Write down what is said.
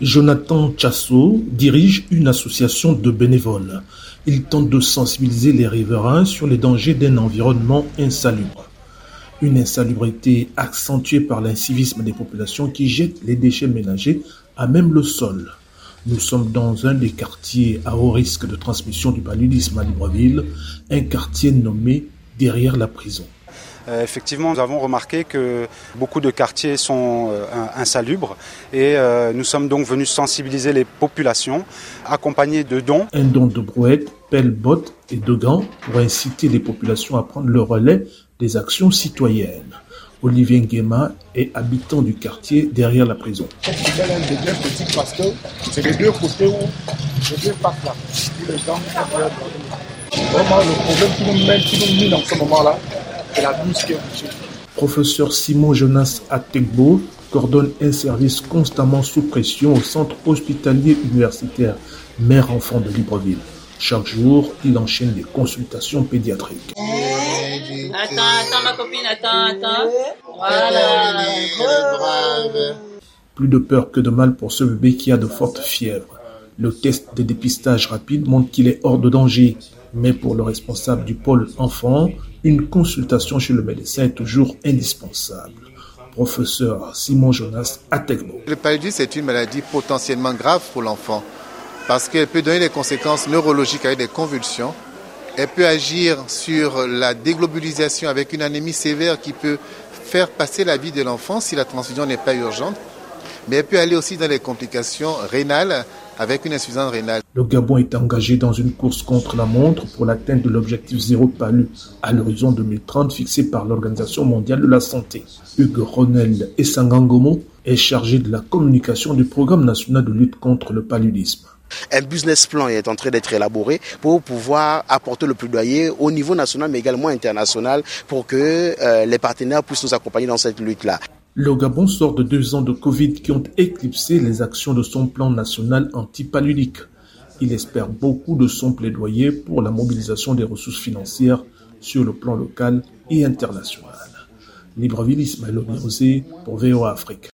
Jonathan Chasso dirige une association de bénévoles. Il tente de sensibiliser les riverains sur les dangers d'un environnement insalubre. Une insalubrité accentuée par l'incivisme des populations qui jettent les déchets ménagers à même le sol. Nous sommes dans un des quartiers à haut risque de transmission du paludisme à Libreville, un quartier nommé derrière la prison. Euh, effectivement, nous avons remarqué que beaucoup de quartiers sont euh, insalubres et euh, nous sommes donc venus sensibiliser les populations, accompagnés de dons. Un don de brouettes, pelles, bottes et de gants pour inciter les populations à prendre le relais des actions citoyennes. Olivier Nguema est habitant du quartier derrière la prison. Vraiment, le problème qui nous mène, qui nous mine en ce moment-là, Professeur Simon Jonas Ategbo coordonne un service constamment sous pression au centre hospitalier universitaire mère-enfant de Libreville. Chaque jour, il enchaîne des consultations pédiatriques. Attends, attends ma copine, attends, attends. Voilà. Plus de peur que de mal pour ce bébé qui a de fortes fièvres. Le test de dépistage rapide montre qu'il est hors de danger. Mais pour le responsable du pôle enfant, une consultation chez le médecin est toujours indispensable. Professeur Simon Jonas Ategbo. Le paludisme est une maladie potentiellement grave pour l'enfant parce qu'elle peut donner des conséquences neurologiques avec des convulsions. Elle peut agir sur la déglobulisation avec une anémie sévère qui peut faire passer la vie de l'enfant si la transfusion n'est pas urgente. Mais elle peut aller aussi dans les complications rénales avec une insuffisance rénale. Le Gabon est engagé dans une course contre la montre pour l'atteinte de l'objectif zéro palu à l'horizon 2030 fixé par l'Organisation mondiale de la santé. Hugues Ronel Essangangomo est chargé de la communication du programme national de lutte contre le paludisme. Un business plan est en train d'être élaboré pour pouvoir apporter le plaidoyer au niveau national mais également international pour que euh, les partenaires puissent nous accompagner dans cette lutte-là. Le Gabon sort de deux ans de Covid qui ont éclipsé les actions de son plan national antipaludique. Il espère beaucoup de son plaidoyer pour la mobilisation des ressources financières sur le plan local et international. Libreville Ismaël pour VOA Afrique.